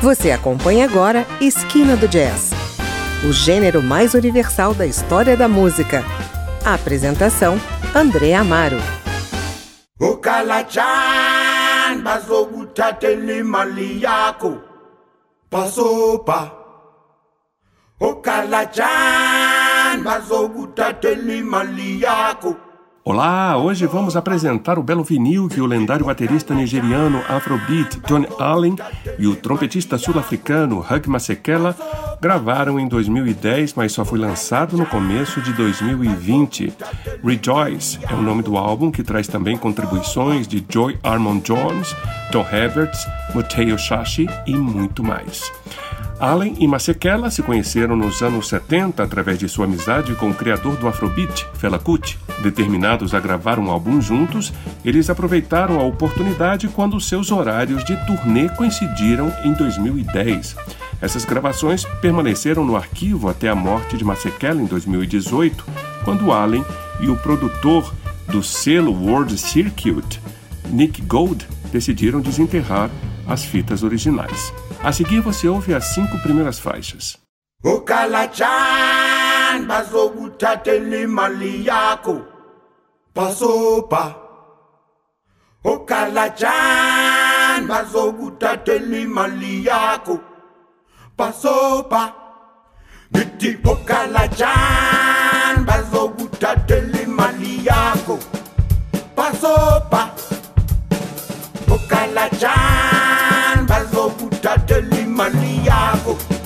Você acompanha agora Esquina do Jazz, o gênero mais universal da história da música. A apresentação: André Amaro. ukalachan bazokuthathela imali yakho basopa ukalachan bazokuthathela imali yakho Olá, hoje vamos apresentar o belo vinil que o lendário baterista nigeriano Afrobeat John Allen e o trompetista sul-africano Hugh Masekela gravaram em 2010, mas só foi lançado no começo de 2020. Rejoice é o nome do álbum que traz também contribuições de Joy Armond Jones, Tom Havertz, Mateo Shashi e muito mais. Allen e Masekela se conheceram nos anos 70 através de sua amizade com o criador do Afrobeat, Fela Kuti. Determinados a gravar um álbum juntos, eles aproveitaram a oportunidade quando seus horários de turnê coincidiram em 2010. Essas gravações permaneceram no arquivo até a morte de Masekela em 2018, quando Allen e o produtor do selo World Circuit, Nick Gold, decidiram desenterrar as fitas originais. A seguir você ouve as cinco primeiras faixas. ukalachan bazokuthathela imali yakho basopa ukalachan bazokuthathela imali yakho basopa ngithi ukalachan bazokuthathela imali yakho basopa ukalachan bazokuthathela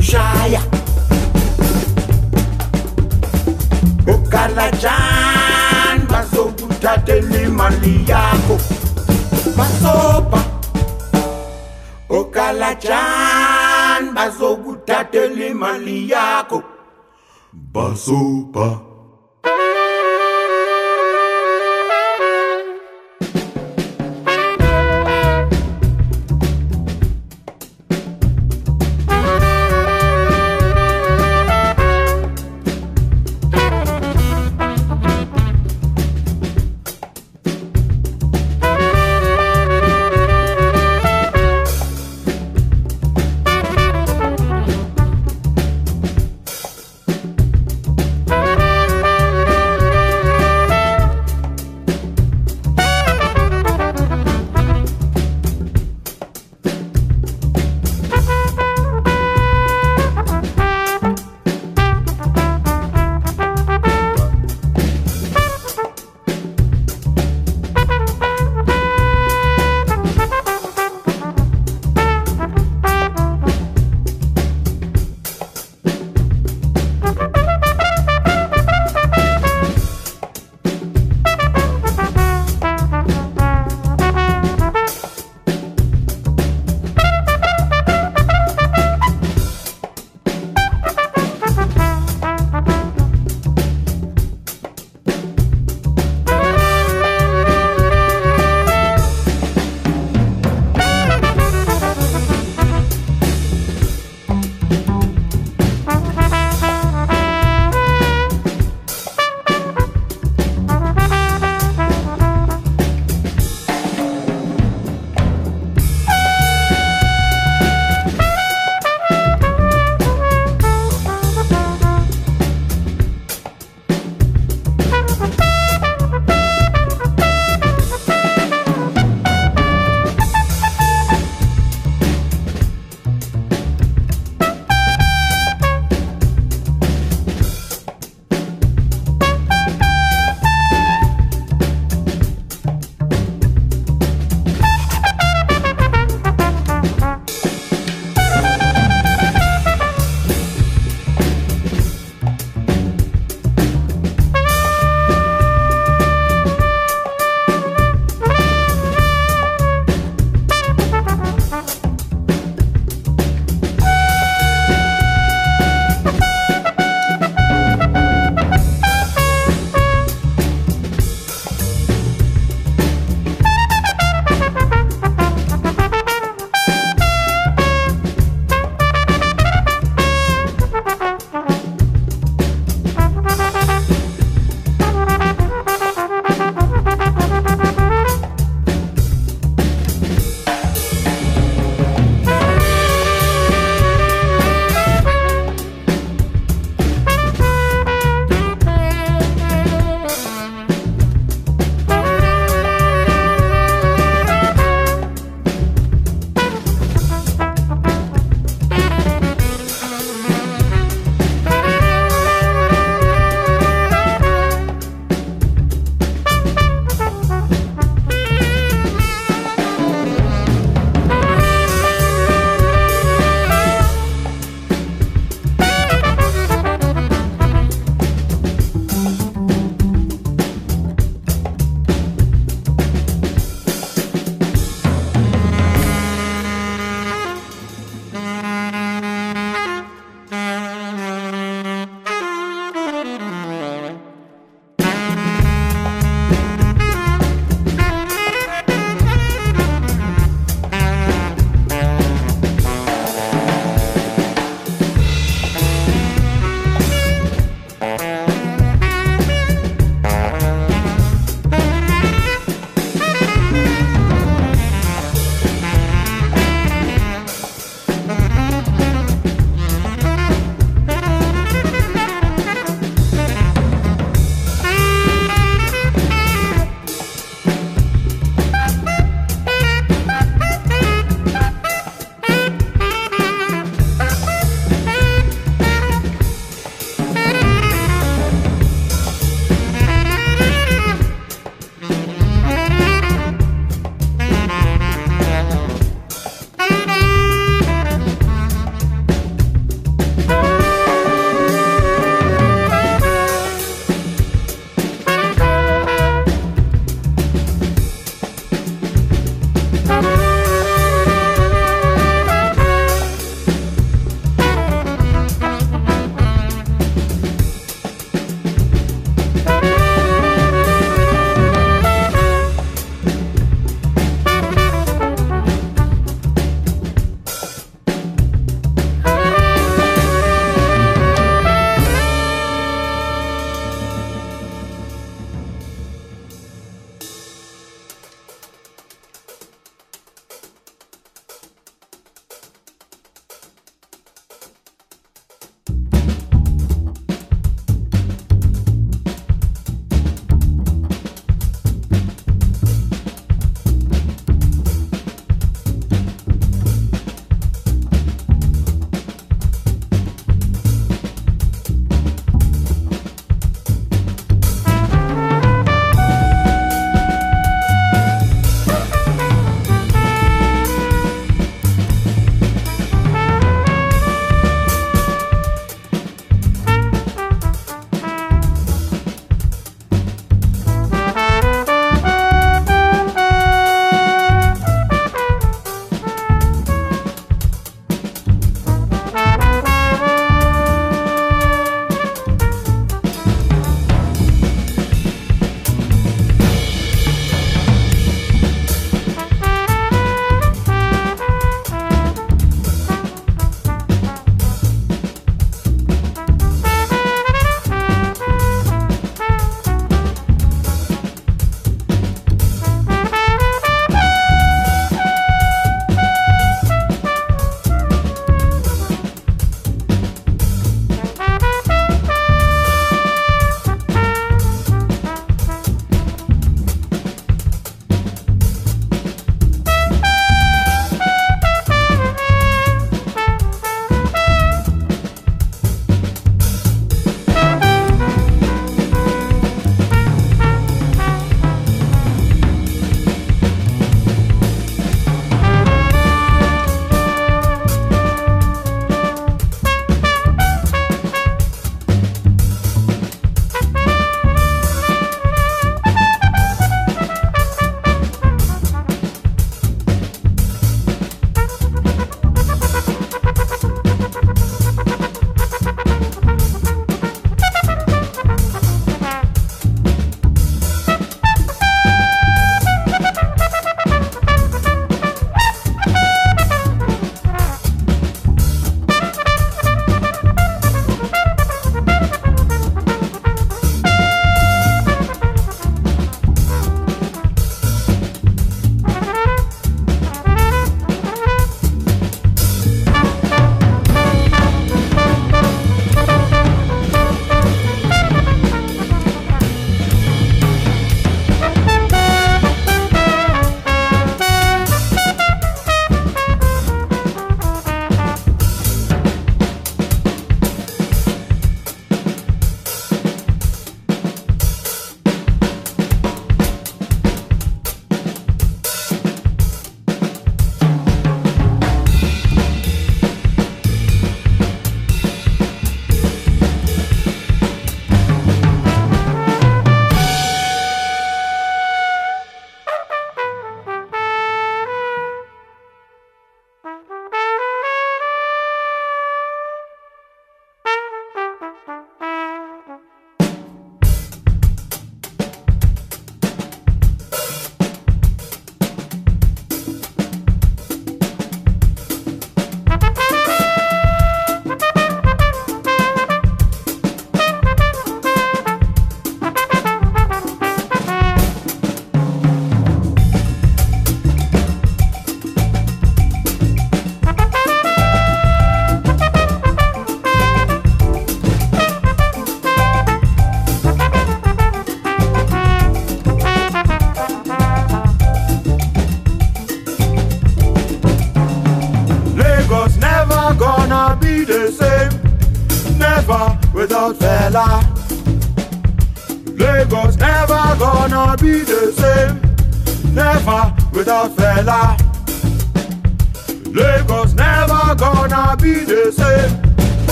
bazokushaya okalajan bazokuthathela imali yakho. Basopa okalajan bazokuthathela imali yakho. Basopa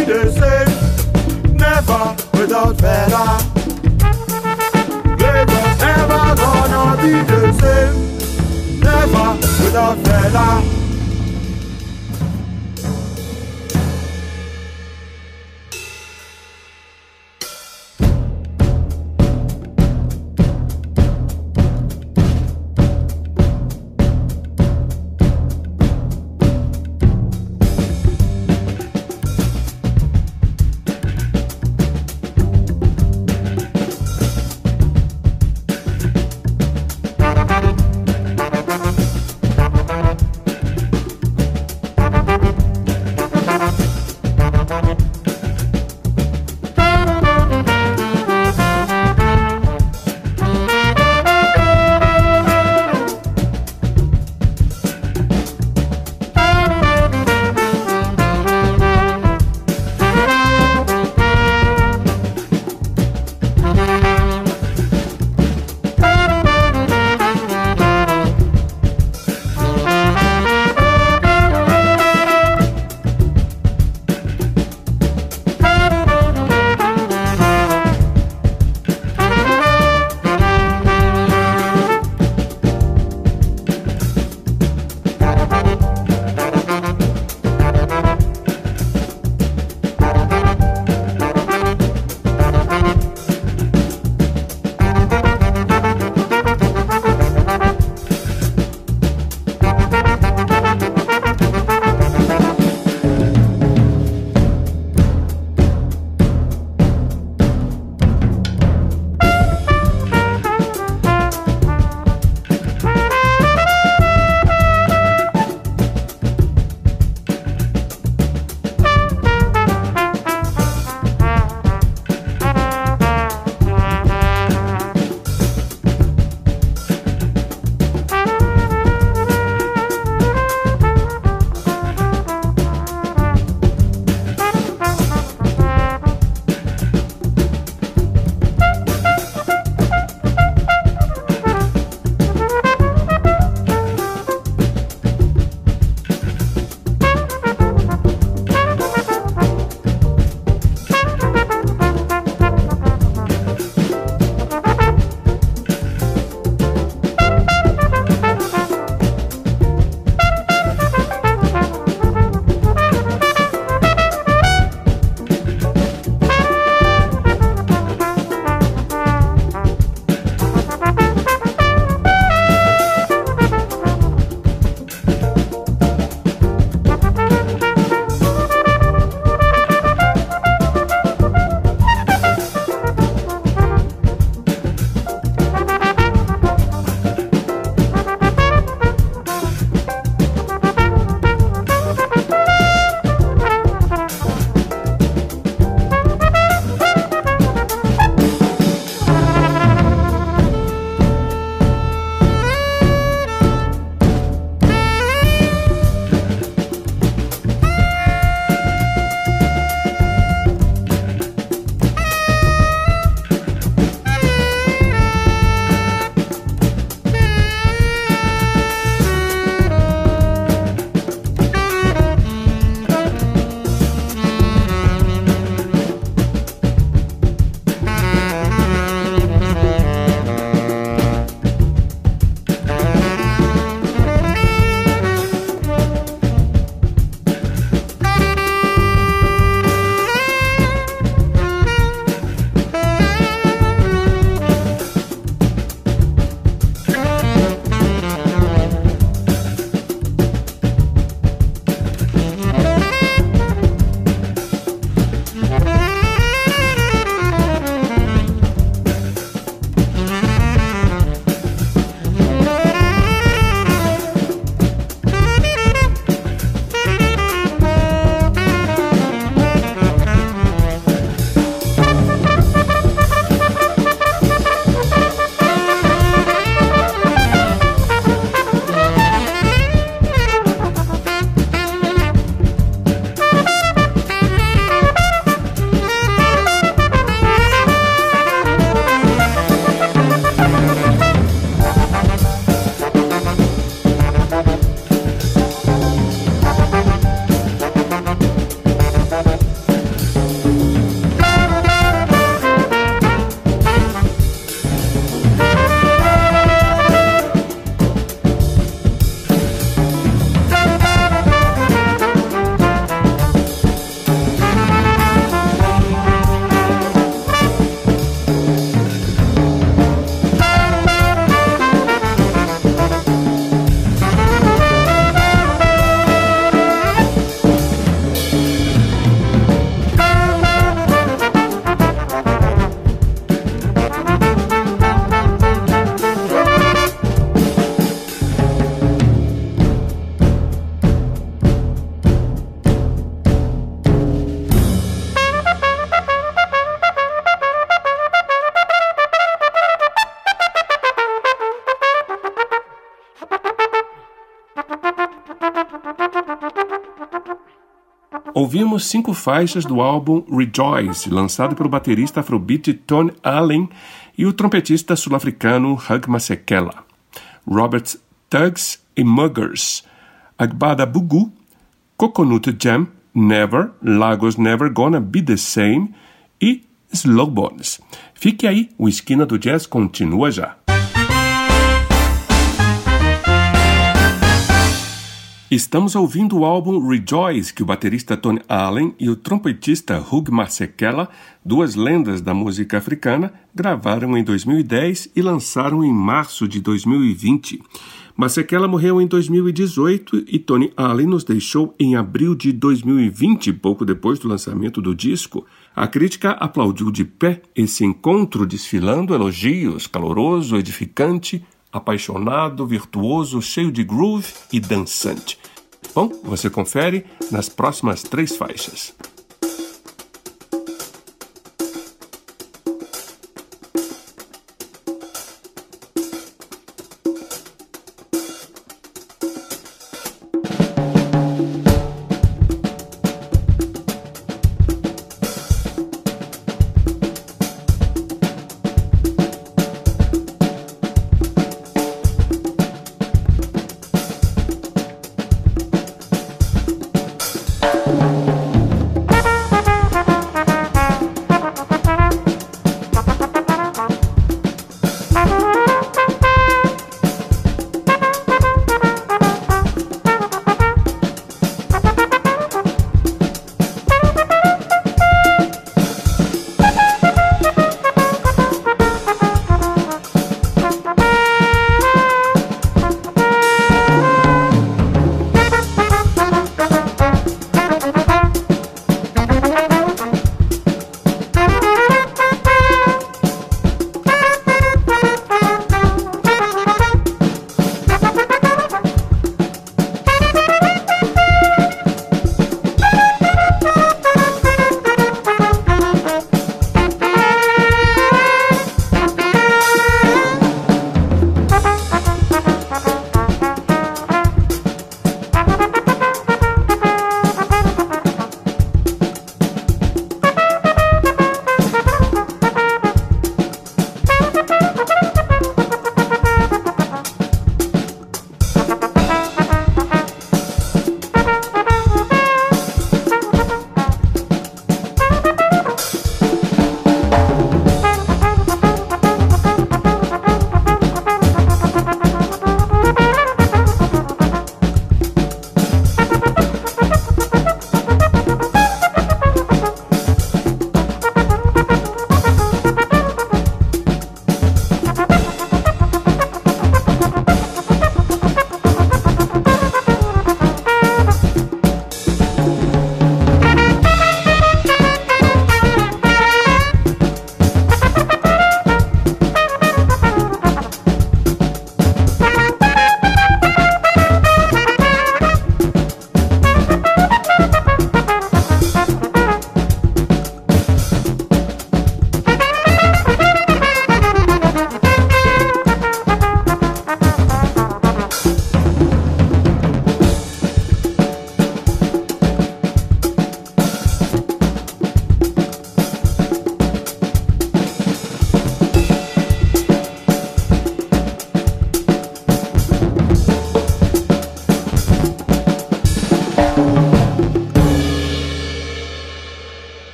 me they never without better. Lagos never gonna be the same. Never without better. Ouvimos cinco faixas do álbum Rejoice, lançado pelo baterista afrobeat Tony Allen e o trompetista sul-africano Hug Masekela. Robert Tugs e Muggers, Agbada Bugu, Coconut Jam, Never, Lagos Never Gonna Be The Same e Slow Bones. Fique aí, o Esquina do Jazz continua já. Estamos ouvindo o álbum Rejoice, que o baterista Tony Allen e o trompetista Hugh Masekela, duas lendas da música africana, gravaram em 2010 e lançaram em março de 2020. Masekela morreu em 2018 e Tony Allen nos deixou em abril de 2020, pouco depois do lançamento do disco. A crítica aplaudiu de pé esse encontro, desfilando elogios, caloroso, edificante, apaixonado, virtuoso, cheio de groove e dançante. Bom, você confere nas próximas três faixas.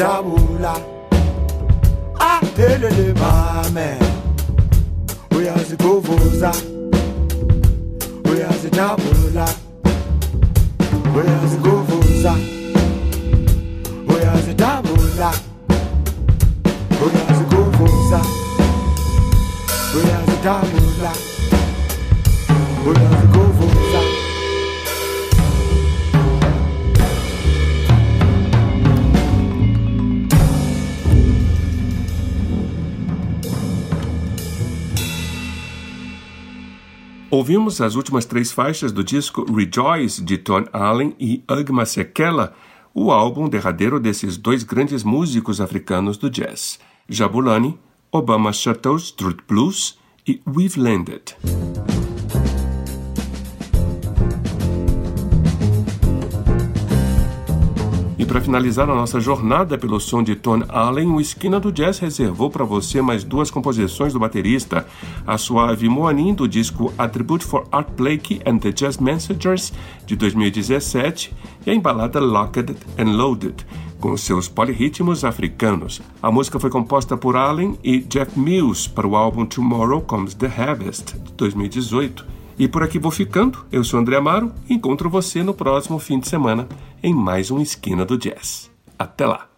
Ah, uyazidabula aphelele mame. Uyaziguvuza uyazidabula. Uyaziguvuza uyazidabula. Uyaziguvuza uyazidabula. Uyaziguvuza Ouvimos as últimas três faixas do disco Rejoice de Ton Allen e Ugma Sekela, o álbum derradeiro desses dois grandes músicos africanos do jazz, Jabulani, Obama Shuttles Street Blues e We've Landed. Para finalizar a nossa jornada pelo som de Ton Allen, o Esquina do Jazz reservou para você mais duas composições do baterista, a suave Moanin do disco Attribute for Art Blakey and the Jazz Messengers de 2017 e a embalada Locked and Loaded, com seus polirritmos africanos. A música foi composta por Allen e Jeff Mills para o álbum Tomorrow Comes the Harvest de 2018. E por aqui vou ficando. Eu sou André Amaro e encontro você no próximo fim de semana em mais um Esquina do Jazz. Até lá!